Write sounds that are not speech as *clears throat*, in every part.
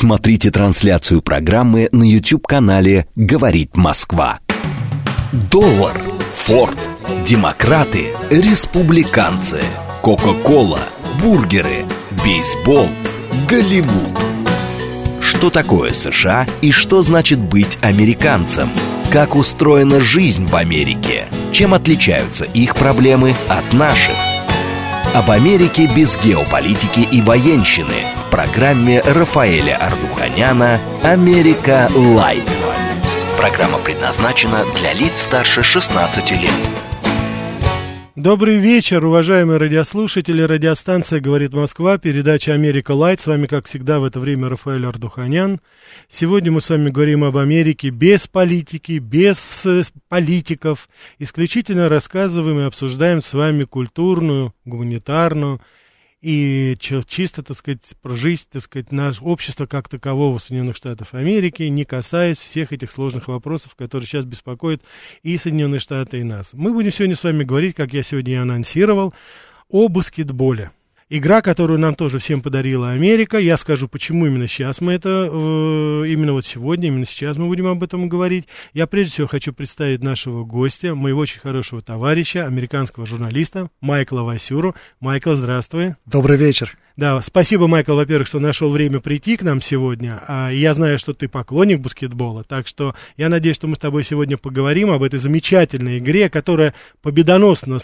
Смотрите трансляцию программы на YouTube-канале «Говорит Москва». Доллар, Форд, демократы, республиканцы, Кока-Кола, бургеры, бейсбол, Голливуд. Что такое США и что значит быть американцем? Как устроена жизнь в Америке? Чем отличаются их проблемы от наших? Об Америке без геополитики и военщины в программе Рафаэля Ардуханяна «Америка Light». Программа предназначена для лиц старше 16 лет. Добрый вечер, уважаемые радиослушатели. Радиостанция «Говорит Москва», передача «Америка Light». С вами, как всегда, в это время Рафаэль Ардуханян. Сегодня мы с вами говорим об Америке без политики, без э, политиков. Исключительно рассказываем и обсуждаем с вами культурную, гуманитарную, и чисто, так сказать, про жизнь, так сказать, наше общество как такового Соединенных Штатов Америки, не касаясь всех этих сложных вопросов, которые сейчас беспокоят и Соединенные Штаты, и нас. Мы будем сегодня с вами говорить, как я сегодня и анонсировал, о баскетболе. Игра, которую нам тоже всем подарила Америка. Я скажу, почему именно сейчас мы это, э, именно вот сегодня, именно сейчас мы будем об этом говорить. Я прежде всего хочу представить нашего гостя, моего очень хорошего товарища, американского журналиста Майкла Васюру. Майкл, здравствуй. Добрый вечер. Да, спасибо, Майкл, во-первых, что нашел время прийти к нам сегодня. А, я знаю, что ты поклонник баскетбола, так что я надеюсь, что мы с тобой сегодня поговорим об этой замечательной игре, которая победоносно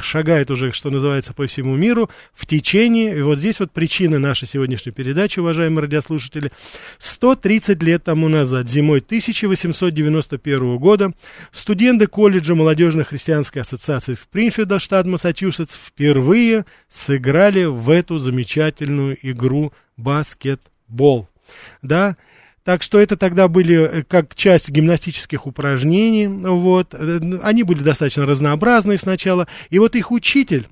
шагает уже, что называется, по всему миру в течение. И вот здесь вот причина нашей сегодняшней передачи, уважаемые радиослушатели. 130 лет тому назад, зимой 1891 года, студенты колледжа молодежной христианской ассоциации Спрингфилда, штат Массачусетс, впервые сыграли в эту замечательную замечательную игру баскетбол. Да, так что это тогда были э, как часть гимнастических упражнений, вот, э, они были достаточно разнообразные сначала, и вот их учитель,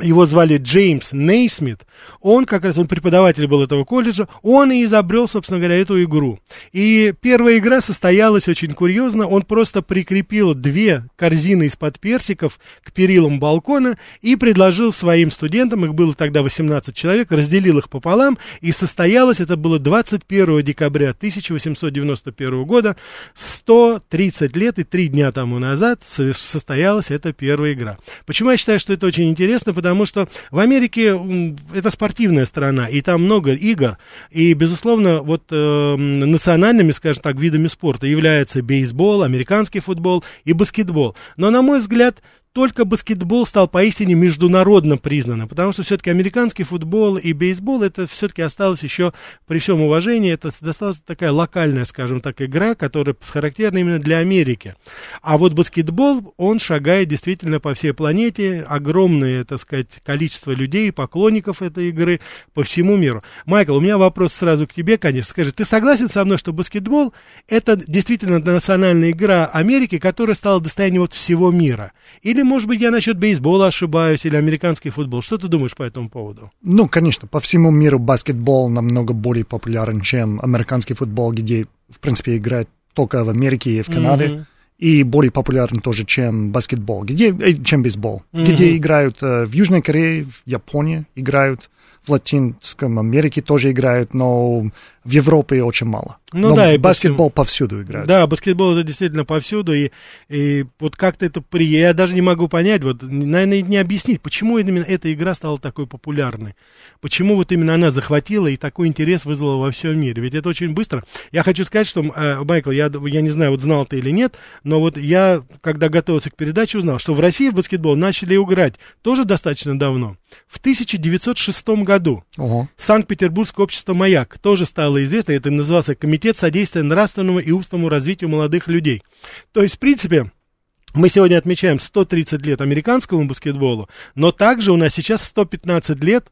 его звали Джеймс Нейсмит, он как раз, он преподаватель был этого колледжа, он и изобрел, собственно говоря, эту игру. И первая игра состоялась очень курьезно, он просто прикрепил две корзины из-под персиков к перилам балкона и предложил своим студентам, их было тогда 18 человек, разделил их пополам, и состоялось, это было 21 декабря 1891 года, 130 лет и 3 дня тому назад состоялась эта первая игра. Почему я считаю, что это очень интересно? Потому потому что в Америке это спортивная страна, и там много игр, и, безусловно, вот э, национальными, скажем так, видами спорта являются бейсбол, американский футбол и баскетбол. Но, на мой взгляд, только баскетбол стал поистине международно признанным, потому что все-таки американский футбол и бейсбол это все-таки осталось еще, при всем уважении, это досталась такая локальная, скажем так, игра, которая характерна именно для Америки. А вот баскетбол, он шагает действительно по всей планете, огромное, так сказать, количество людей, поклонников этой игры по всему миру. Майкл, у меня вопрос сразу к тебе, конечно. Скажи, ты согласен со мной, что баскетбол это действительно национальная игра Америки, которая стала достоянием вот всего мира? Или может быть, я насчет бейсбола ошибаюсь или американский футбол. Что ты думаешь по этому поводу? Ну, конечно, по всему миру баскетбол намного более популярен, чем американский футбол, где, в принципе, играет только в Америке и в Канаде. Mm-hmm. И более популярен тоже, чем баскетбол, где, э, чем бейсбол. Mm-hmm. Где играют э, в Южной Корее, в Японии играют, в Латинском Америке тоже играют, но в Европе очень мало. Ну Но да, и баскетбол по повсюду играет. Да, баскетбол это действительно повсюду, и, и вот как-то это при... Я даже не могу понять, вот, наверное, не объяснить, почему именно эта игра стала такой популярной. Почему вот именно она захватила и такой интерес вызвала во всем мире. Ведь это очень быстро. Я хочу сказать, что, э, Майкл, я, я не знаю, вот знал ты или нет, но вот я, когда готовился к передаче, узнал, что в России в баскетбол начали играть тоже достаточно давно. В 1906 году Ого. Санкт-Петербургское общество «Маяк» тоже стало стало известно, это назывался Комитет содействия нравственному и умственному развитию молодых людей. То есть, в принципе, мы сегодня отмечаем 130 лет американскому баскетболу, но также у нас сейчас 115 лет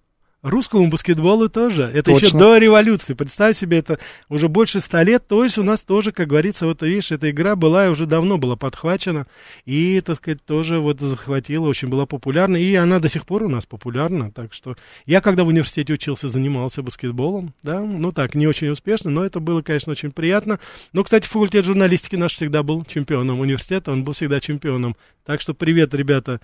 Русскому баскетболу тоже. Это Точно. еще до революции. Представь себе, это уже больше ста лет. То есть у нас тоже, как говорится, вот видишь, эта игра была уже давно была подхвачена. И, так сказать, тоже вот захватила, очень была популярна. И она до сих пор у нас популярна. Так что я, когда в университете учился, занимался баскетболом. Да, ну так, не очень успешно, но это было, конечно, очень приятно. Но, кстати, факультет журналистики наш всегда был чемпионом университета. Он был всегда чемпионом. Так что привет, ребята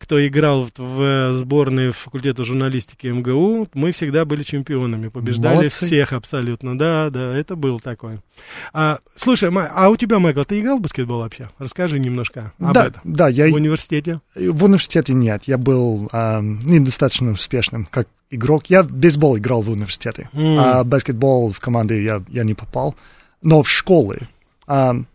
кто играл в, в сборной факультета журналистики МГУ, мы всегда были чемпионами, побеждали Молодцы. всех абсолютно. Да, да, это был такой. А, слушай, а у тебя, Майкл, ты играл в баскетбол вообще? Расскажи немножко об да, этом. Да, я... В университете? В университете нет, я был а, недостаточно успешным, как игрок. Я в бейсбол играл в университете, mm. а баскетбол в команды я, я не попал. Но в школе а,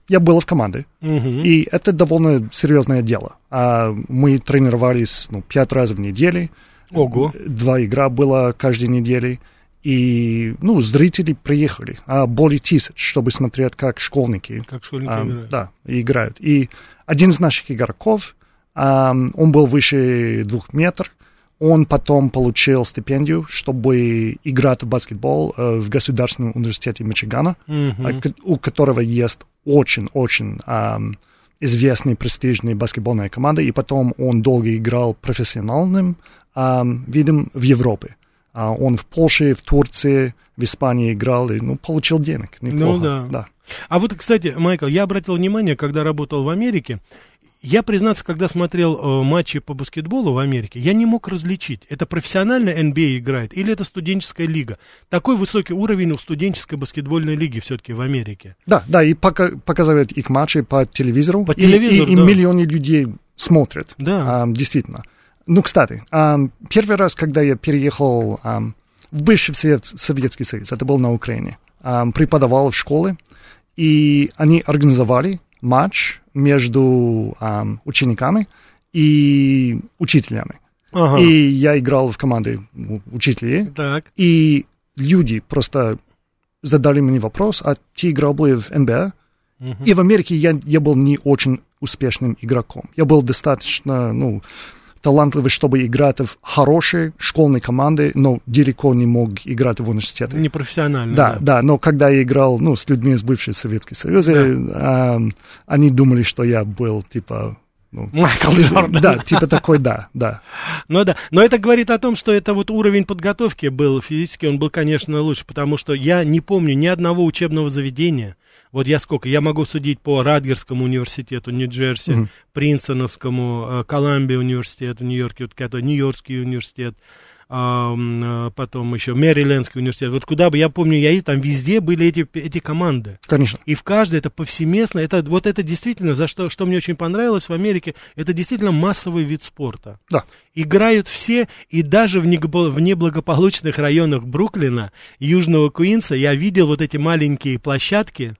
я был в команде, uh-huh. и это довольно серьезное дело. А, мы тренировались ну, пять раз в неделю. Ого. Два игра было каждой неделе. И, ну, зрители приехали, а более тысяч, чтобы смотреть, как школьники, как школьники а, играют. Да, играют. И один из наших игроков, а, он был выше двух метров, он потом получил стипендию, чтобы играть в баскетбол э, в Государственном университете Мичигана, mm-hmm. у которого есть очень-очень э, известная престижная баскетбольная команда, и потом он долго играл профессиональным э, видом в Европе. А он в Польше, в Турции, в Испании играл и ну, получил денег. Неплохо. Ну да. да. А вот, кстати, Майкл, я обратил внимание, когда работал в Америке, я, признаться, когда смотрел э, матчи по баскетболу в Америке, я не мог различить, это профессиональная NBA играет или это студенческая лига. Такой высокий уровень у студенческой баскетбольной лиги все-таки в Америке. Да, да, и пока, показывают их матчи по телевизору. По телевизору, и, и, да. и миллионы людей смотрят. Да. А, действительно. Ну, кстати, а, первый раз, когда я переехал а, в бывший Совет, Советский Союз, это был на Украине, а, преподавал в школе, и они организовали матч между um, учениками и учителями. Ага. И я играл в команде учителей. Так. И люди просто задали мне вопрос, а ты играл бы в НБА? Угу. И в Америке я, я был не очень успешным игроком. Я был достаточно, ну, талантливый, чтобы играть в хорошей школьной команде, но далеко не мог играть в университете. Не профессионально. Да, да, да, но когда я играл ну, с людьми из бывшего Советского Союза, да. э, они думали, что я был типа ну, Майкл Джордан. Да, типа такой, да, да. Ну да, но это говорит о том, что это вот уровень подготовки был физически, он был, конечно, лучше, потому что я не помню ни одного учебного заведения, вот я сколько? Я могу судить по Радгерскому университету Нью-Джерси, mm-hmm. Принстоновскому, э, Колумбия университету Нью-Йорке, вот это Нью-Йоркский университет, а, потом еще Мэрилендский университет. Вот куда бы я помню, я и там везде были эти, эти команды. Конечно. И в каждой это повсеместно. Это, вот это действительно, за что, что мне очень понравилось в Америке, это действительно массовый вид спорта. Да. Играют все, и даже в, в неблагополучных районах Бруклина, Южного Куинса, я видел вот эти маленькие площадки,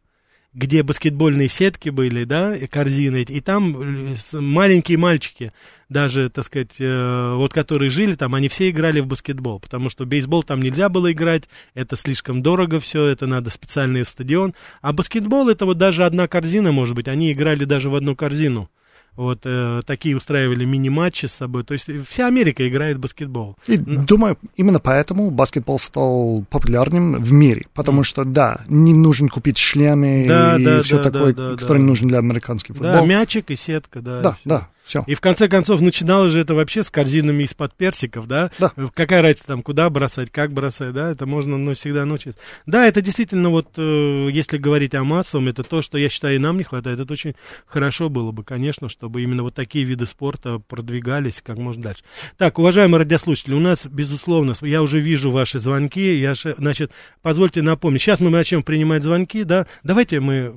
где баскетбольные сетки были, да, и корзины, и там э, маленькие мальчики, даже, так сказать, э, вот которые жили там, они все играли в баскетбол, потому что бейсбол там нельзя было играть, это слишком дорого все, это надо специальный стадион, а баскетбол это вот даже одна корзина, может быть, они играли даже в одну корзину вот э, такие устраивали мини-матчи с собой. То есть вся Америка играет в баскетбол. И Но... думаю, именно поэтому баскетбол стал популярным в мире. Потому mm. что, да, не нужно купить шлемы да, и да, все да, такое, да, да, который да. нужен для американского футбола. Да, мячик и сетка, да. Да, да. Все. И в конце концов начиналось же это вообще с корзинами из-под персиков, да? Да. Какая разница там, куда бросать, как бросать, да? Это можно ну, всегда научиться. Да, это действительно вот, э, если говорить о массовом, это то, что я считаю и нам не хватает. Это очень хорошо было бы, конечно, чтобы именно вот такие виды спорта продвигались как можно дальше. Так, уважаемые радиослушатели, у нас, безусловно, я уже вижу ваши звонки. Я, значит, позвольте напомнить. Сейчас мы начнем принимать звонки, да? Давайте мы,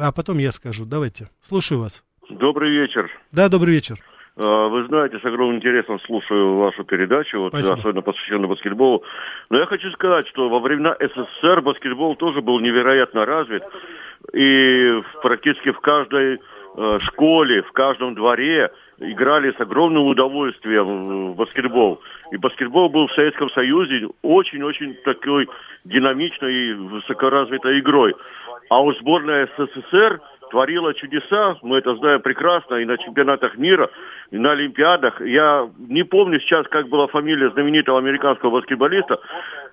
а потом я скажу. Давайте. Слушаю вас. Добрый вечер. Да, добрый вечер. А, вы знаете, с огромным интересом слушаю вашу передачу, вот, особенно посвященную баскетболу. Но я хочу сказать, что во времена СССР баскетбол тоже был невероятно развит. И практически в каждой э, школе, в каждом дворе играли с огромным удовольствием в баскетбол. И баскетбол был в Советском Союзе очень-очень такой динамичной и высокоразвитой игрой. А у сборной СССР – творила чудеса, мы это знаем прекрасно, и на чемпионатах мира, и на Олимпиадах. Я не помню сейчас, как была фамилия знаменитого американского баскетболиста.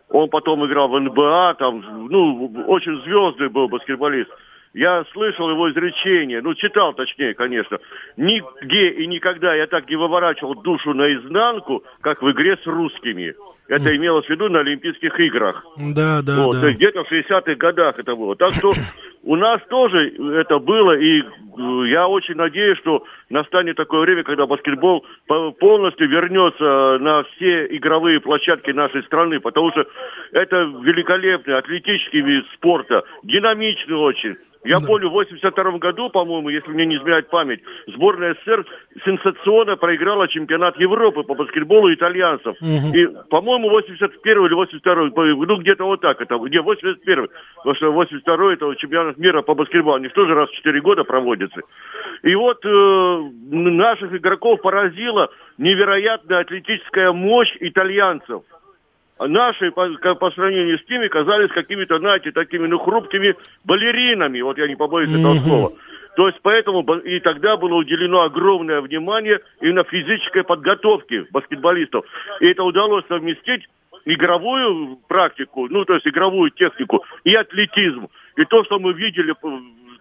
Он потом играл в НБА, там, ну, очень звездный был баскетболист. Я слышал его изречение, ну, читал точнее, конечно. Нигде и никогда я так не выворачивал душу наизнанку, как в игре с русскими. Это имелось в виду на Олимпийских играх. Да, да, вот, да. Где-то в 60-х годах это было. Так что *laughs* у нас тоже это было, и э, я очень надеюсь, что настанет такое время, когда баскетбол полностью вернется на все игровые площадки нашей страны, потому что это великолепный атлетический вид спорта, динамичный очень. Я да. помню, в 82 году, по-моему, если мне не изменяет память, сборная СССР сенсационно проиграла чемпионат Европы по баскетболу итальянцев. Угу. И, по-моему, 81 или 82 ну, где-то вот так это, где 81 потому что 82 это чемпионат мира по баскетболу, они тоже раз в 4 года проводятся. И вот э, наших игроков поразила невероятная атлетическая мощь итальянцев наши по, по сравнению с теми казались какими-то, знаете, такими, ну, хрупкими балеринами, вот я не побоюсь mm-hmm. этого слова. То есть поэтому и тогда было уделено огромное внимание именно физической подготовке баскетболистов. И это удалось совместить игровую практику, ну, то есть игровую технику и атлетизм. И то, что мы видели,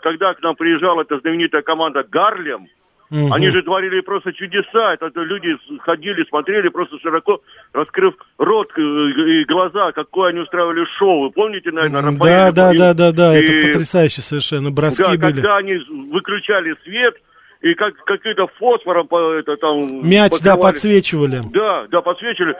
когда к нам приезжала эта знаменитая команда «Гарлем», Угу. Они же творили просто чудеса. Это, это люди ходили, смотрели, просто широко раскрыв рот и глаза, какое они устраивали шоу. Вы помните, наверное, Рафаэль? Да, да, да, да, да, и... это потрясающе совершенно. Броски да, были. когда они выключали свет, и как какие-то фосфором это там мяч да подсвечивали да да подсвечивали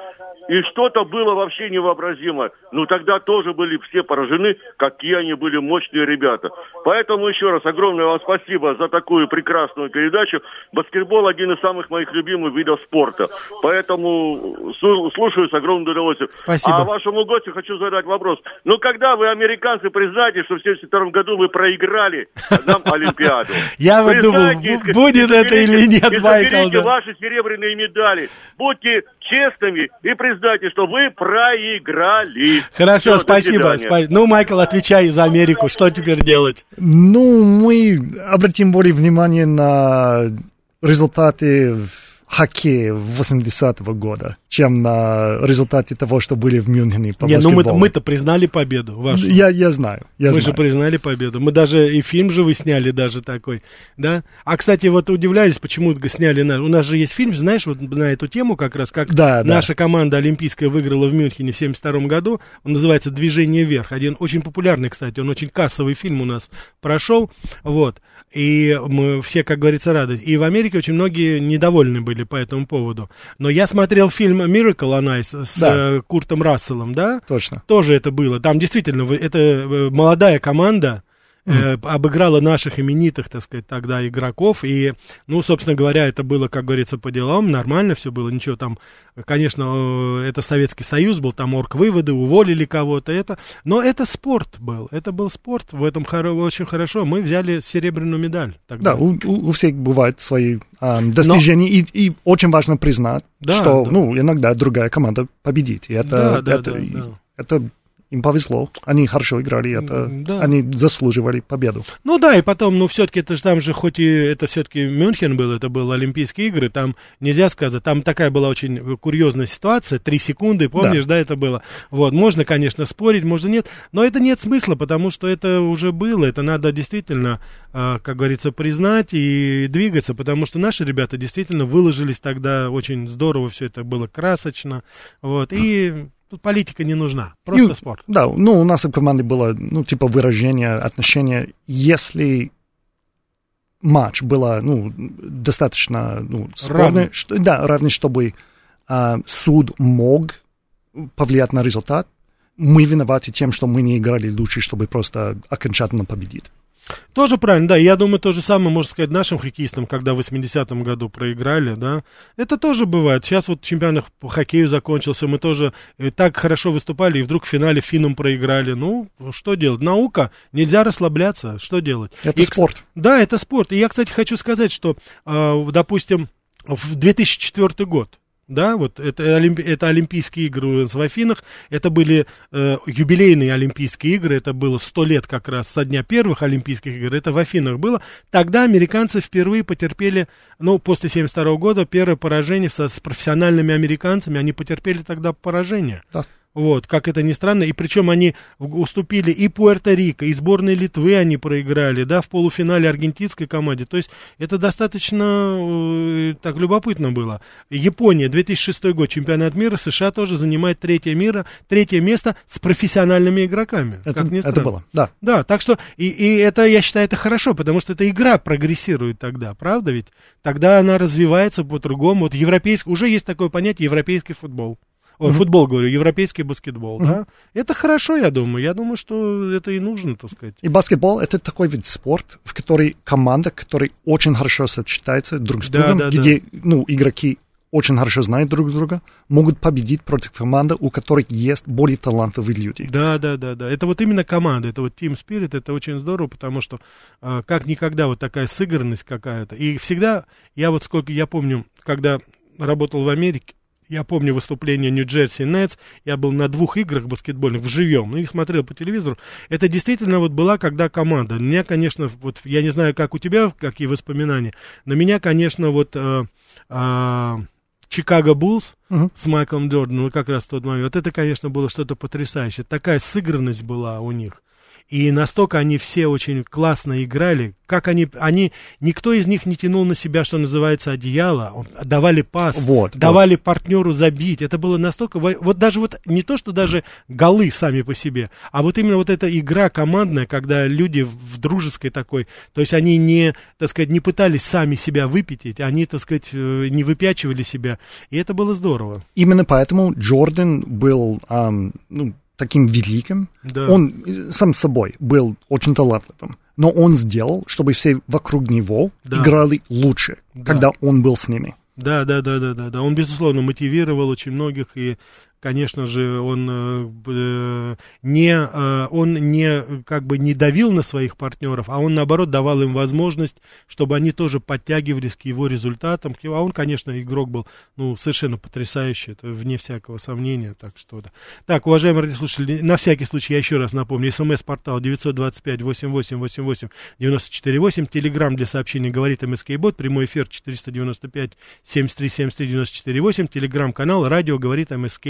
и что-то было вообще невообразимое. Ну, тогда тоже были все поражены, какие они были мощные ребята. Поэтому еще раз огромное вам спасибо за такую прекрасную передачу. Баскетбол один из самых моих любимых видов спорта. Поэтому слушаю с огромным удовольствием. Спасибо. А вашему гостю хочу задать вопрос. Ну, когда вы, американцы, признаете, что в 1972 году вы проиграли нам Олимпиаду? *laughs* Я вот думал, будет это или нет, Майкл. ваши серебряные медали. Будьте честными и признайте, что вы проиграли. Хорошо, Все, спасибо. Спа- ну, Майкл, отвечай за Америку. Что теперь делать? Ну, мы обратим более внимание на результаты хоккея 80-го года, чем на результате того, что были в Мюнхене по Не, ну мы-то, мы-то признали победу вашу. Я, я знаю, я Мы знаю. же признали победу. Мы даже и фильм же вы сняли даже такой, да? А, кстати, вот удивляюсь, почему сняли на... У нас же есть фильм, знаешь, вот на эту тему как раз, как да, наша да. команда олимпийская выиграла в Мюнхене в 72 году. Он называется «Движение вверх». Один очень популярный, кстати, он очень кассовый фильм у нас прошел, вот. И мы все, как говорится, рады. И в Америке очень многие недовольны были по этому поводу. Но я смотрел фильм Miracle on Ice с да. э, Куртом Расселом, да? Точно. Тоже это было. Там действительно это э, молодая команда, э, обыграла наших именитых, так сказать, тогда игроков. И, ну, собственно говоря, это было, как говорится, по делам, нормально все было, ничего там, конечно, э, это Советский Союз был, там орг-выводы, уволили кого-то, это, но это спорт был, это был спорт, в этом хоро- очень хорошо. Мы взяли серебряную медаль. Тогда. Да, у, у, у всех бывают свои э, достижения, но... и, и очень важно признать, да, что, да. ну, иногда другая команда победит. И это, да, да, это, да, да. это им повезло, они хорошо играли, это, да. они заслуживали победу. Ну да, и потом, ну все-таки это же там же, хоть и это все-таки Мюнхен был, это был Олимпийские игры, там нельзя сказать, там такая была очень курьезная ситуация, три секунды, помнишь, да. да, это было. Вот, можно, конечно, спорить, можно нет, но это нет смысла, потому что это уже было, это надо действительно, а, как говорится, признать и двигаться, потому что наши ребята действительно выложились тогда очень здорово, все это было красочно, вот, и Тут политика не нужна, просто ну, спорт. Да, ну, у нас в команде было, ну, типа выражение отношения, если матч было, ну, достаточно, ну, спорный, что, да, равный, чтобы а, суд мог повлиять на результат, мы виноваты тем, что мы не играли лучше, чтобы просто окончательно победить. Тоже правильно, да. Я думаю, то же самое можно сказать нашим хоккеистам, когда в 80-м году проиграли, да. Это тоже бывает. Сейчас вот чемпионат по хоккею закончился, мы тоже э, так хорошо выступали, и вдруг в финале финном проиграли. Ну, что делать? Наука, нельзя расслабляться, что делать? Это и, спорт. Да, это спорт. И я, кстати, хочу сказать, что, э, допустим, в 2004 год, да, вот это, олимпи, это Олимпийские игры в Афинах, это были э, юбилейные Олимпийские игры, это было сто лет как раз со дня первых Олимпийских игр, это в Афинах было. Тогда американцы впервые потерпели, ну, после 72 года, первое поражение со, с профессиональными американцами, они потерпели тогда поражение. Да. Вот, как это ни странно, и причем они уступили и Пуэрто-Рико, и сборной Литвы они проиграли, да, в полуфинале аргентинской команде. То есть это достаточно э, так любопытно было. Япония, 2006 год, чемпионат мира, США тоже занимает третье, мира, третье место с профессиональными игроками. Это, как ни это было, да. Да, так что, и, и это, я считаю, это хорошо, потому что эта игра прогрессирует тогда, правда ведь? Тогда она развивается по-другому. Вот европейский, уже есть такое понятие европейский футбол. Ой, mm-hmm. футбол, говорю, европейский баскетбол, mm-hmm. да? Это хорошо, я думаю. Я думаю, что это и нужно, так сказать. И баскетбол — это такой вид спорта, в который команда, который очень хорошо сочетается друг с да, другом, да, где, да. ну, игроки очень хорошо знают друг друга, могут победить против команды, у которых есть более талантливые люди. Да, да, да, да. Это вот именно команда, это вот Team Spirit, это очень здорово, потому что э, как никогда вот такая сыгранность какая-то. И всегда, я вот сколько, я помню, когда работал в Америке, я помню выступление Нью-Джерси Нетс, я был на двух играх баскетбольных в живем, ну, их смотрел по телевизору. Это действительно вот была, когда команда. Меня, конечно, вот, я не знаю, как у тебя, какие воспоминания, на меня, конечно, вот... Э, э, Чикаго Буллс uh-huh. с Майклом Джорданом, как раз в тот момент. Вот это, конечно, было что-то потрясающее. Такая сыгранность была у них. И настолько они все очень классно играли, как они, они, никто из них не тянул на себя, что называется, одеяло, давали пас, вот, давали вот. партнеру забить. Это было настолько, вот даже вот не то, что даже голы сами по себе, а вот именно вот эта игра командная, когда люди в дружеской такой, то есть они не, так сказать, не пытались сами себя выпятить, они, так сказать, э, не выпячивали себя, и это было здорово. Именно поэтому Джордан был, um, ну, таким великим. Да. Он сам собой был очень талантливым. Но он сделал, чтобы все вокруг него да. играли лучше, да. когда он был с ними. Да, да, да, да, да, да. Он, безусловно, мотивировал очень многих и конечно же, он э, э, не, э, он не, как бы не давил на своих партнеров, а он, наоборот, давал им возможность, чтобы они тоже подтягивались к его результатам. А он, конечно, игрок был, ну, совершенно потрясающий, это вне всякого сомнения, так что да. Так, уважаемые радиослушатели, на всякий случай я еще раз напомню, смс-портал 925-8888-94-8, телеграмм для сообщений говорит МСК Бот, прямой эфир 495-73-73-94-8, телеграмм-канал, радио говорит МСК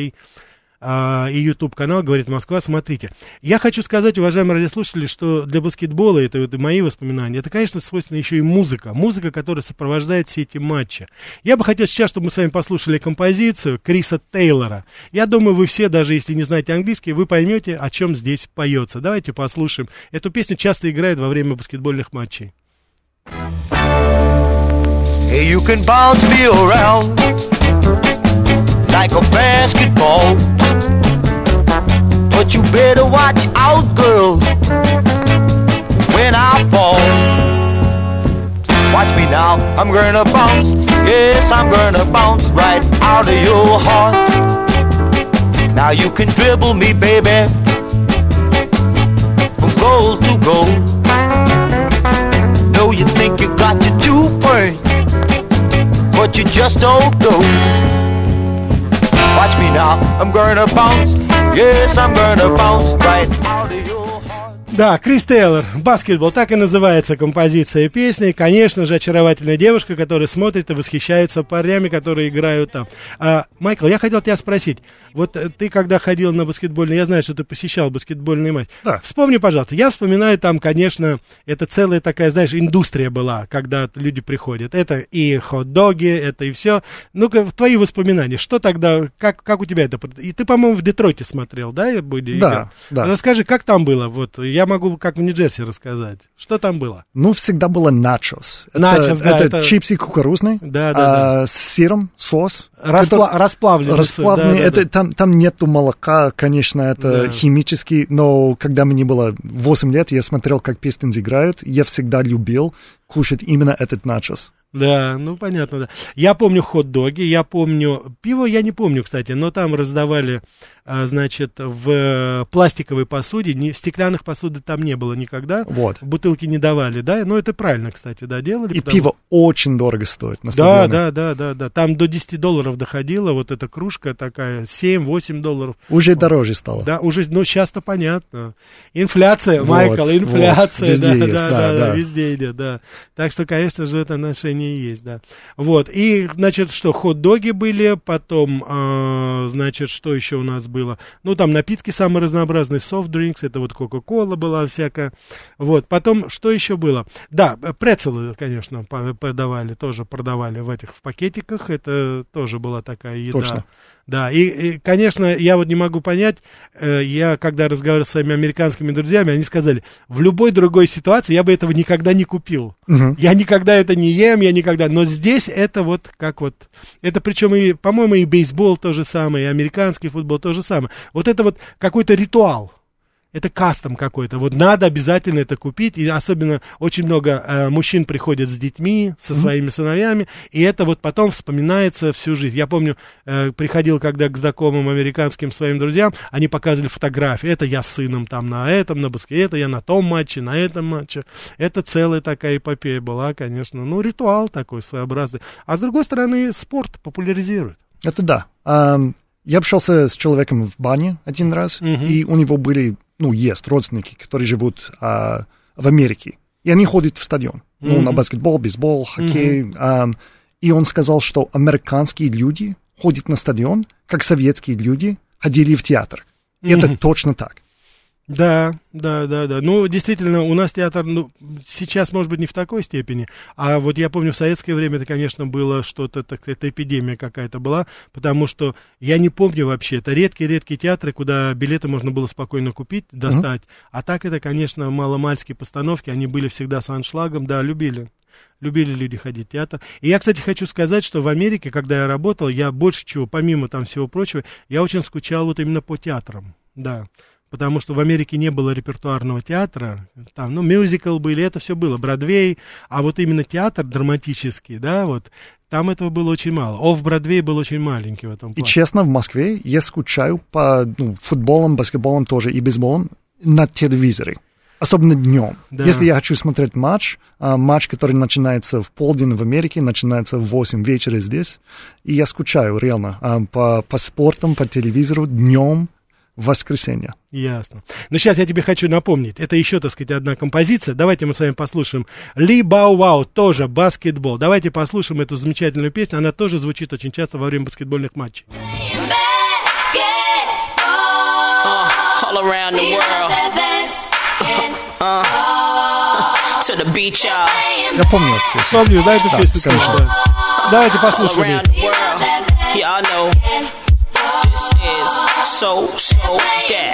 и YouTube канал «Говорит Москва». Смотрите. Я хочу сказать, уважаемые радиослушатели, что для баскетбола, это и мои воспоминания, это, конечно, свойственно еще и музыка. Музыка, которая сопровождает все эти матчи. Я бы хотел сейчас, чтобы мы с вами послушали композицию Криса Тейлора. Я думаю, вы все, даже если не знаете английский, вы поймете, о чем здесь поется. Давайте послушаем. Эту песню часто играют во время баскетбольных матчей. Hey, you can bounce me around like a basketball. You better watch out, girl, when I fall. Watch me now, I'm gonna bounce. Yes, I'm gonna bounce right out of your heart. Now you can dribble me, baby, from goal to goal. Know you think you got your two point, but you just don't know. Watch me now, I'm gonna bounce. Yes, I'm gonna bounce right Да, Крис Тейлор, баскетбол, так и называется композиция песни. Конечно же, очаровательная девушка, которая смотрит и восхищается парнями, которые играют там. А, Майкл, я хотел тебя спросить. Вот э, ты, когда ходил на баскетбольный, я знаю, что ты посещал баскетбольный матч. Да. Вспомни, пожалуйста. Я вспоминаю там, конечно, это целая такая, знаешь, индустрия была, когда люди приходят. Это и хот-доги, это и все. Ну-ка, твои воспоминания, что тогда, как, как у тебя это... И ты, по-моему, в Детройте смотрел, да, были? Да, игры? да. Расскажи, как там было? Вот, я я могу как в Нью-Джерси рассказать. Что там было? Ну, всегда было начос. Начос, это, да. Это, это чипсы кукурузные да, да, а, да. с сыром, сос. Распла- который, расплавленный. Расплавленный. Да, это, да, да. Там, там нету молока, конечно, это да. химический, но когда мне было 8 лет, я смотрел, как Пистонс играют, я всегда любил кушать именно этот начос. Да, ну понятно, да. Я помню хот-доги, я помню, пиво я не помню, кстати, но там раздавали а, значит, в пластиковой посуде, не, стеклянных посуды там не было никогда, вот. бутылки не давали, да, ну это правильно, кстати, да, делали. И потому... пиво очень дорого стоит на Да, да, да, да, да, там до 10 долларов доходило, вот эта кружка такая, 7-8 долларов. Уже дороже стало. Да, уже, ну сейчас-то понятно. Инфляция, вот, Майкл, инфляция, вот, везде да, есть, да, да, да, да, везде идет, да. Так что, конечно же, это наше мнение есть, да. Вот, и, значит, что, хот-доги были, потом, э, значит, что еще у нас было? Ну, там напитки самые разнообразные, софт-дринкс, это вот Кока-Кола была всякая. Вот, потом, что еще было? Да, прецелы, конечно, продавали, тоже продавали в этих, в пакетиках, это тоже была такая еда. Точно. Да, и, и, конечно, я вот не могу понять, э, я когда разговаривал с своими американскими друзьями, они сказали, в любой другой ситуации я бы этого никогда не купил. Угу. Я никогда это не ем, я никогда, но здесь это вот как вот, это причем и, по-моему, и бейсбол то же самое, и американский футбол то же самое. Вот это вот какой-то ритуал это кастом какой-то. Вот надо обязательно это купить. И особенно очень много э, мужчин приходят с детьми, со mm-hmm. своими сыновьями. И это вот потом вспоминается всю жизнь. Я помню, э, приходил когда к знакомым американским своим друзьям, они показывали фотографии. Это я с сыном там на этом, на баске, это я на том матче, на этом матче. Это целая такая эпопея была, конечно. Ну, ритуал такой своеобразный. А с другой стороны, спорт популяризирует. Это да. Um... Я общался с человеком в бане один раз, uh-huh. и у него были ну, есть родственники, которые живут а, в Америке, и они ходят в стадион, mm-hmm. ну, на баскетбол, бейсбол, хоккей, mm-hmm. а, и он сказал, что американские люди ходят на стадион, как советские люди ходили в театр. И mm-hmm. это точно так. Да, да, да, да. Ну, действительно, у нас театр, ну, сейчас, может быть, не в такой степени, а вот я помню, в советское время это, конечно, было что-то, так, это эпидемия какая-то была, потому что я не помню вообще, это редкие-редкие театры, куда билеты можно было спокойно купить, достать, mm-hmm. а так это, конечно, маломальские постановки, они были всегда с аншлагом, да, любили. Любили люди ходить в театр. И я, кстати, хочу сказать, что в Америке, когда я работал, я больше чего, помимо там всего прочего, я очень скучал вот именно по театрам. Да потому что в Америке не было репертуарного театра, там, ну, мюзикл были, это все было, Бродвей, а вот именно театр драматический, да, вот, там этого было очень мало. Оф Бродвей был очень маленький в этом плане. И честно, в Москве я скучаю по ну, футболам, баскетболам тоже и бейсболам на телевизоре. Особенно днем. Да. Если я хочу смотреть матч, а, матч, который начинается в полдень в Америке, начинается в 8 вечера здесь, и я скучаю реально а, по, по спортам, по телевизору днем, в воскресенье. Ясно. Но сейчас я тебе хочу напомнить, это еще, так сказать, одна композиция. Давайте мы с вами послушаем Ли Бау Вау, тоже баскетбол. Давайте послушаем эту замечательную песню. Она тоже звучит очень часто во время баскетбольных матчей. *laughs* Я помню эту песню. Помнишь, да, эту да, песню? Да. Давайте послушаем. So, so that.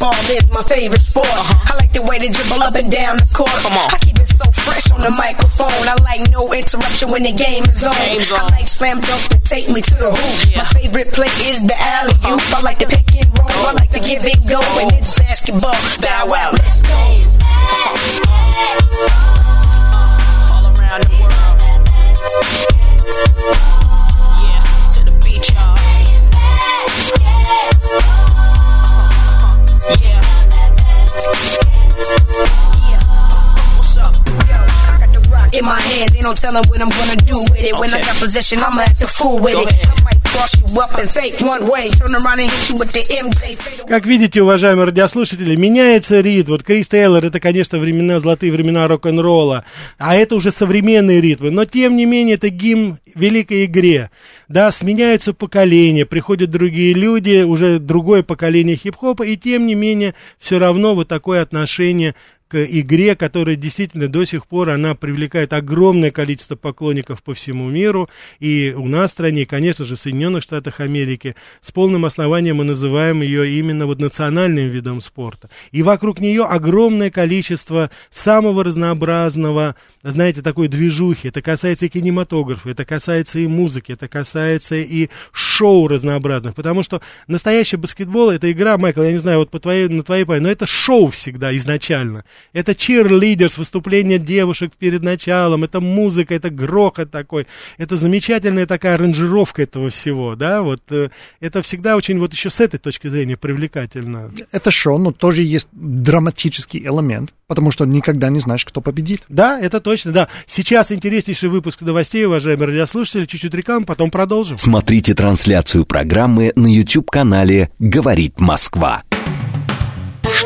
Basketball is my favorite sport. Uh-huh. I like the way they dribble up and down the court. Come on. I keep it so fresh on the microphone. I like no interruption when the game is on. Game's on. I like slam dunk to take me to the hoop. Yeah. My favorite play is the alley oop. I like to pick and roll. I like to give it go. And it's basketball. Bow wow, let's go. Telling what I'm gonna do with it. Okay. When I got possession, I'ma act a fool with Go it. Ahead. I might cross you up and fake one way. Turn around and hit you with the MJ. Как видите, уважаемые радиослушатели, меняется ритм. Вот Крис Тейлор, это, конечно, времена, золотые времена рок-н-ролла. А это уже современные ритмы. Но, тем не менее, это гимн великой игре. Да, сменяются поколения, приходят другие люди, уже другое поколение хип-хопа, и тем не менее, все равно вот такое отношение к игре, которая действительно до сих пор, она привлекает огромное количество поклонников по всему миру, и у нас в стране, и, конечно же, в Соединенных Штатах Америки, с полным основанием мы называем ее именно вот национальным видом спорта. И вокруг нее огромное количество самого разнообразного, знаете, такой движухи. Это касается и кинематографа, это касается и музыки, это касается и шоу разнообразных, потому что настоящий баскетбол, это игра, Майкл, я не знаю, вот по твоей, на твоей памяти, но это шоу всегда изначально. Это cheerleaders, выступление девушек перед началом, это музыка, это грохот такой, это замечательная такая аранжировка этого всего, да, вот э, это всегда очень вот еще с этой точки зрения привлекательно. Это шоу, но тоже есть драматический элемент, потому что никогда не знаешь, кто победит. Да, это точно, да. Сейчас интереснейший выпуск новостей, уважаемые радиослушатели, чуть-чуть реклам, потом продолжим. Смотрите трансляцию программы на YouTube-канале «Говорит Москва».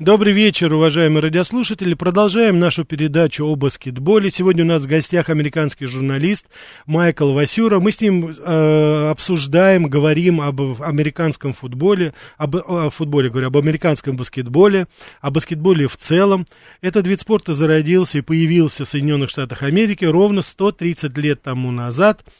Добрый вечер, уважаемые радиослушатели. Продолжаем нашу передачу о баскетболе. Сегодня у нас в гостях американский журналист Майкл Васюра. Мы с ним э, обсуждаем, говорим об американском футболе, об о футболе, говорю, об американском баскетболе, о баскетболе в целом. Этот вид спорта зародился и появился в Соединенных Штатах Америки ровно 130 лет тому назад –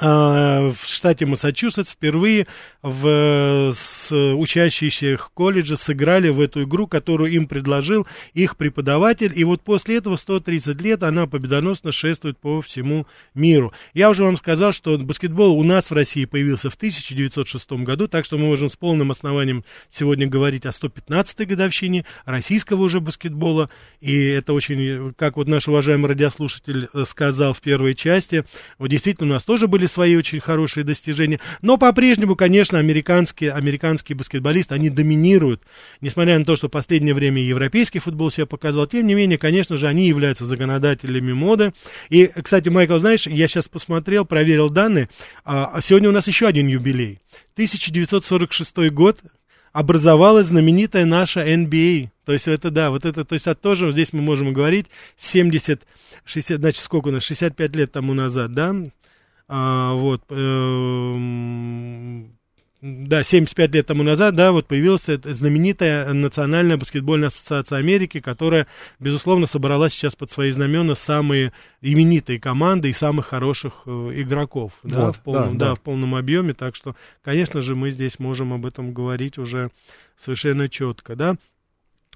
в штате Массачусетс впервые в, с учащиеся колледжа сыграли в эту игру, которую им предложил их преподаватель. И вот после этого 130 лет она победоносно шествует по всему миру. Я уже вам сказал, что баскетбол у нас в России появился в 1906 году, так что мы можем с полным основанием сегодня говорить о 115-й годовщине российского уже баскетбола. И это очень, как вот наш уважаемый радиослушатель сказал в первой части, вот действительно у нас тоже были были свои очень хорошие достижения. Но по-прежнему, конечно, американские, американские баскетболисты, они доминируют. Несмотря на то, что в последнее время европейский футбол себя показал, тем не менее, конечно же, они являются законодателями моды. И, кстати, Майкл, знаешь, я сейчас посмотрел, проверил данные. А, сегодня у нас еще один юбилей. 1946 год, образовалась знаменитая наша NBA. То есть это, да, вот это, то есть это тоже, здесь мы можем говорить, 70, 60, значит, сколько у нас, 65 лет тому назад, да, а, вот, э, да, 75 лет тому назад, да, вот появилась знаменитая Национальная баскетбольная ассоциация Америки, которая, безусловно, собрала сейчас под свои знамена самые именитые команды и самых хороших э, игроков, да, в полном, да, да. да, в полном объеме, так что, конечно же, мы здесь можем об этом говорить уже совершенно четко, да.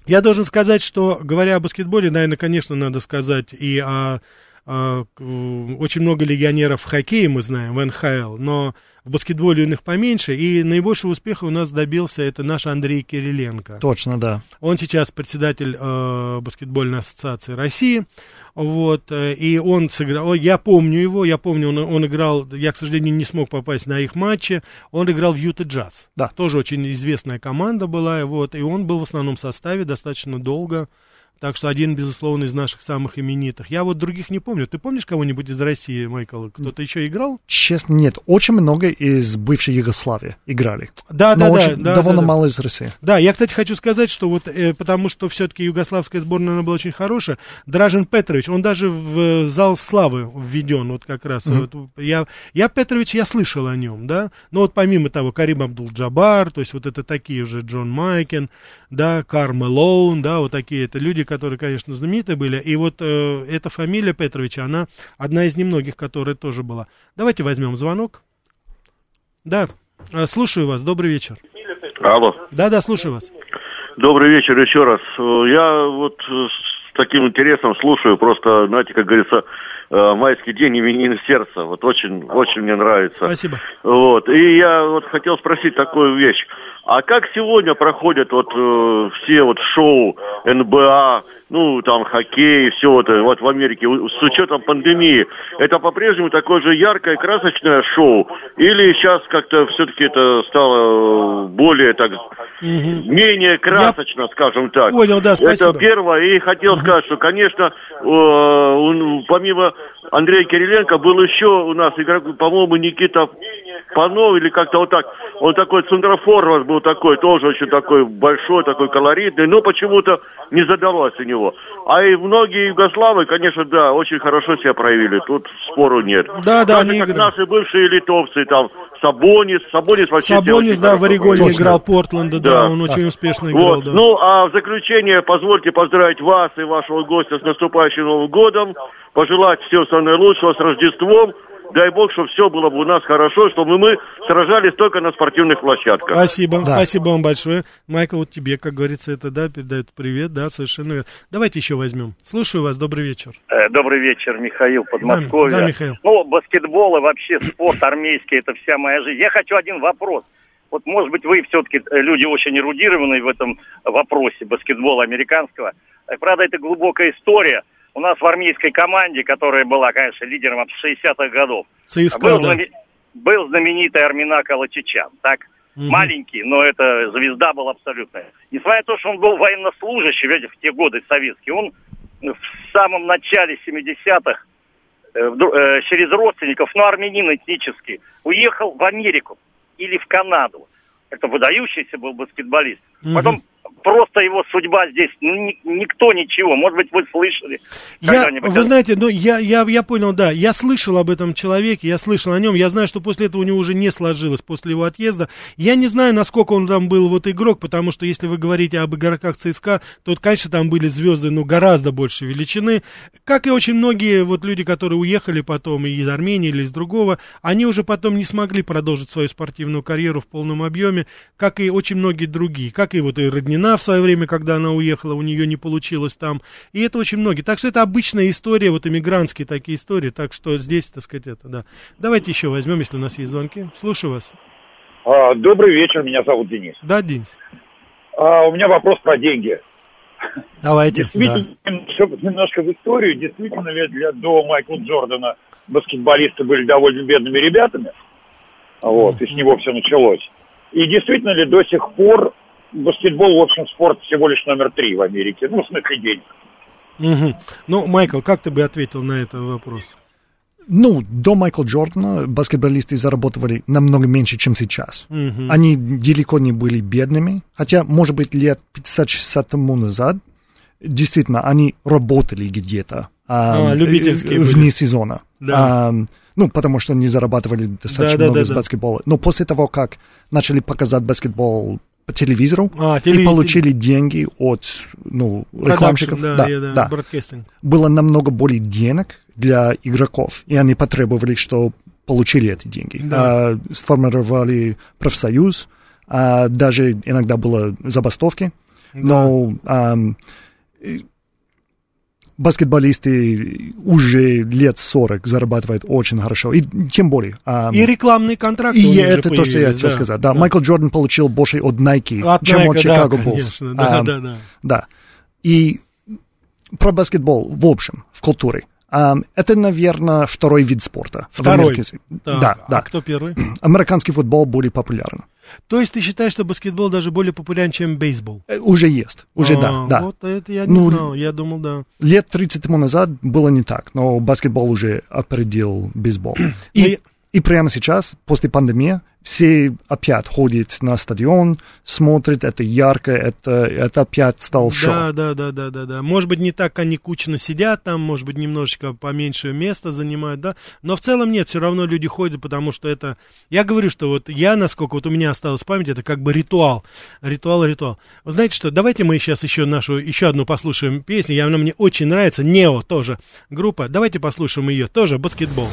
Я должен сказать, что, говоря о баскетболе, наверное, конечно, надо сказать и о очень много легионеров в хоккее, мы знаем, в НХЛ, но в баскетболе у них поменьше, и наибольшего успеха у нас добился это наш Андрей Кириленко. Точно, да. Он сейчас председатель э, баскетбольной ассоциации России, вот, э, и он сыграл, я помню его, я помню, он, он играл, я, к сожалению, не смог попасть на их матчи, он играл в Юта Джаз. Да. Тоже очень известная команда была, вот, и он был в основном составе достаточно долго, так что один, безусловно, из наших самых именитых. Я вот других не помню. Ты помнишь кого-нибудь из России, Майкл? Кто-то еще играл? Честно, нет. Очень много из бывшей Югославии играли. Да, Но да, очень, да. Довольно да, мало из России. Да, я, кстати, хочу сказать, что вот э, потому что все-таки югославская сборная она была очень хорошая. Дражин Петрович, он даже в зал славы введен, вот как раз. Mm-hmm. Вот, я, я Петрович, я слышал о нем, да. Но вот помимо того, Карим Абдул-Джабар, то есть вот это такие уже Джон Майкен, да, Карл Лоун, да, вот такие это люди, которые, конечно, знаменитые были. И вот э, эта фамилия Петровича, она одна из немногих, которая тоже была. Давайте возьмем звонок. Да, э, слушаю вас. Добрый вечер. Алло. Да, да, слушаю вас. Добрый вечер еще раз. Я вот с таким интересом слушаю, просто, знаете, как говорится, э, майский день именин сердца. Вот очень, очень мне нравится. Спасибо. Вот. И я вот хотел спросить такую вещь. А как сегодня проходят вот э, все вот шоу НБА, ну там хоккей, все это вот в Америке с учетом пандемии? Это по-прежнему такое же яркое, красочное шоу? Или сейчас как-то все-таки это стало более так угу. менее красочно, Я скажем так? Понял, да, спасибо. Это первое. И хотел угу. сказать, что, конечно, э, он, помимо Андрея Кириленко был еще у нас игрок, по-моему, Никита Панов или как-то вот так. Он такой центрофор был такой, тоже очень такой большой, такой колоритный, но почему-то не задалось у него. А и многие югославы, конечно, да, очень хорошо себя проявили, тут спору нет. Да, да, Даже как наши бывшие литовцы, там, Сабонис, Сабонис вообще... Сабонис, да, в Орегоне Точно. играл Портленда, да, да, он очень успешно играл, вот. да. Ну, а в заключение позвольте поздравить вас и вашего гостя с наступающим Новым годом, пожелать всего самого наилучшего, с Рождеством, дай бог, чтобы все было бы у нас хорошо, чтобы мы сражались только на спортивных площадках. Спасибо, да. спасибо вам большое. Майкл, вот тебе, как говорится, это, да, передает привет, да, совершенно верно. Давайте еще возьмем. Слушаю вас, добрый вечер. Э, добрый вечер, Михаил, Подмосковье. Да, да, Михаил. Ну, баскетбол и вообще спорт армейский, это вся моя жизнь. Я хочу один вопрос. Вот, может быть, вы все-таки э, люди очень эрудированные в этом вопросе баскетбола американского. Э, правда, это глубокая история. У нас в армейской команде, которая была, конечно, лидером от 60-х годов, ЦСКА, был, да. был знаменитый Армина Калачичан, так? Угу. Маленький, но это звезда был абсолютно. Несмотря на то, что он был военнослужащий в те годы советский, он в самом начале 70-х э, через родственников, ну, армянин этнический, уехал в Америку или в Канаду. Это выдающийся был баскетболист. Угу. Потом просто его судьба здесь, ну, ни, никто ничего. Может быть, вы слышали. Я, вы знаете, ну, я, я, я понял, да, я слышал об этом человеке, я слышал о нем, я знаю, что после этого у него уже не сложилось, после его отъезда. Я не знаю, насколько он там был вот игрок, потому что если вы говорите об игроках ЦСКА, то, конечно, там были звезды, ну, гораздо больше величины. Как и очень многие вот люди, которые уехали потом из Армении или из другого, они уже потом не смогли продолжить свою спортивную карьеру в полном объеме, как и очень многие другие, как и вот и Роднина в свое время, когда она уехала, у нее не получилось там. И это очень многие. Так что это обычная история, вот иммигрантские такие истории. Так что здесь, так сказать, это, да. Давайте еще возьмем, если у нас есть звонки. Слушаю вас. А, добрый вечер, меня зовут Денис. Да, Денис. А, у меня вопрос про деньги. Давайте. Действительно, да. немножко в историю. Действительно, ведь для, до Майкла Джордана баскетболисты были довольно бедными ребятами. Вот, и с него все началось. И действительно ли до сих пор баскетбол, в общем, спорт всего лишь номер три в Америке. Ну, в смысле денег. Угу. Ну, Майкл, как ты бы ответил на этот вопрос? Ну, до Майкла Джордана баскетболисты зарабатывали намного меньше, чем сейчас. Угу. Они далеко не были бедными, хотя, может быть, лет 50-60 тому назад, действительно, они работали где-то. А, любительские Вне были. сезона. Да. А, ну, потому что они зарабатывали достаточно да, много да, с да. баскетбола. Но после того, как начали показать баскетбол по телевизору а, теле... и получили деньги от ну, рекламщиков. Да, да, yeah, да. Было намного более денег для игроков, и они потребовали, что получили эти деньги. Да. А, сформировали профсоюз, а, даже иногда было забастовки, да. но а, баскетболисты уже лет 40 зарабатывают очень хорошо. И тем более... А, и рекламный контракт И это то, что я хотел да, сказать. Да, да, Майкл Джордан получил больше от Nike, от чем Nike, от Chicago да, Bulls. Конечно, да, а, да, да. Да. И про баскетбол в общем, в культуре. Um, это, наверное, второй вид спорта. Второй? Да, да. А кто первый? Американский футбол более популярен. То есть ты считаешь, что баскетбол даже более популярен, чем бейсбол? Э, уже есть, уже а, да, да. Вот это я не ну, знал, я думал, да. Лет 30 тому назад было не так, но баскетбол уже опередил бейсбол. *clears throat* И, и прямо сейчас, после пандемии, все опять ходят на стадион, смотрят, это ярко, это, это опять стал шоу. Да, да, да, да, да, да. Может быть, не так они кучно сидят там, может быть, немножечко поменьше места занимают, да. Но в целом нет, все равно люди ходят, потому что это... Я говорю, что вот я, насколько вот у меня осталось память, это как бы ритуал. Ритуал, ритуал. Вы знаете что, давайте мы сейчас еще нашу, еще одну послушаем песню. Я, она мне очень нравится. Нео тоже группа. Давайте послушаем ее. Тоже баскетбол.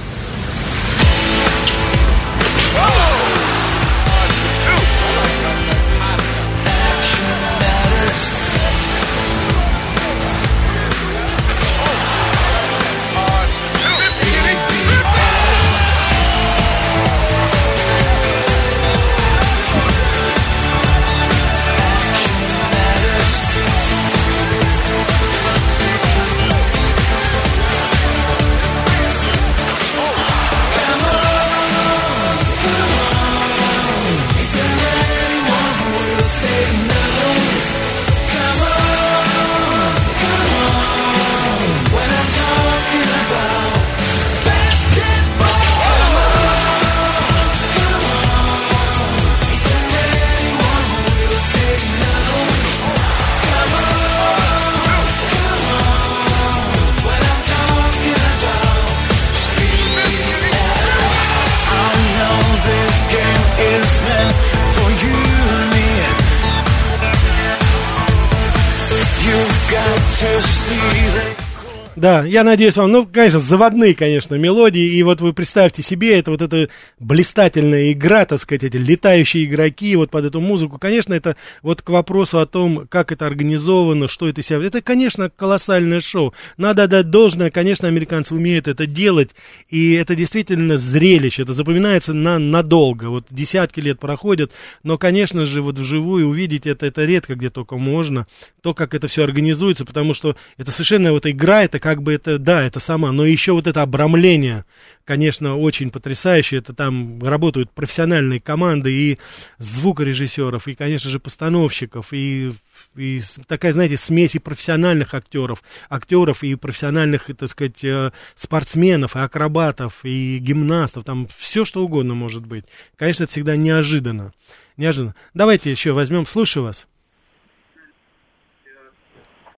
to see. Да, я надеюсь вам, ну, конечно, заводные, конечно, мелодии, и вот вы представьте себе, это вот эта блистательная игра, так сказать, эти летающие игроки вот под эту музыку, конечно, это вот к вопросу о том, как это организовано, что это себя, это, конечно, колоссальное шоу, надо дать должное, конечно, американцы умеют это делать, и это действительно зрелище, это запоминается на, надолго, вот десятки лет проходят, но, конечно же, вот вживую увидеть это, это редко где только можно, то, как это все организуется, потому что это совершенно вот игра, это как бы это, да, это сама, но еще вот это обрамление, конечно, очень потрясающее, это там работают профессиональные команды и звукорежиссеров, и, конечно же, постановщиков, и и такая, знаете, смесь и профессиональных актеров, актеров и профессиональных, так сказать, э, спортсменов, и акробатов, и гимнастов, там все что угодно может быть. Конечно, это всегда неожиданно. Неожиданно. Давайте еще возьмем, слушаю вас.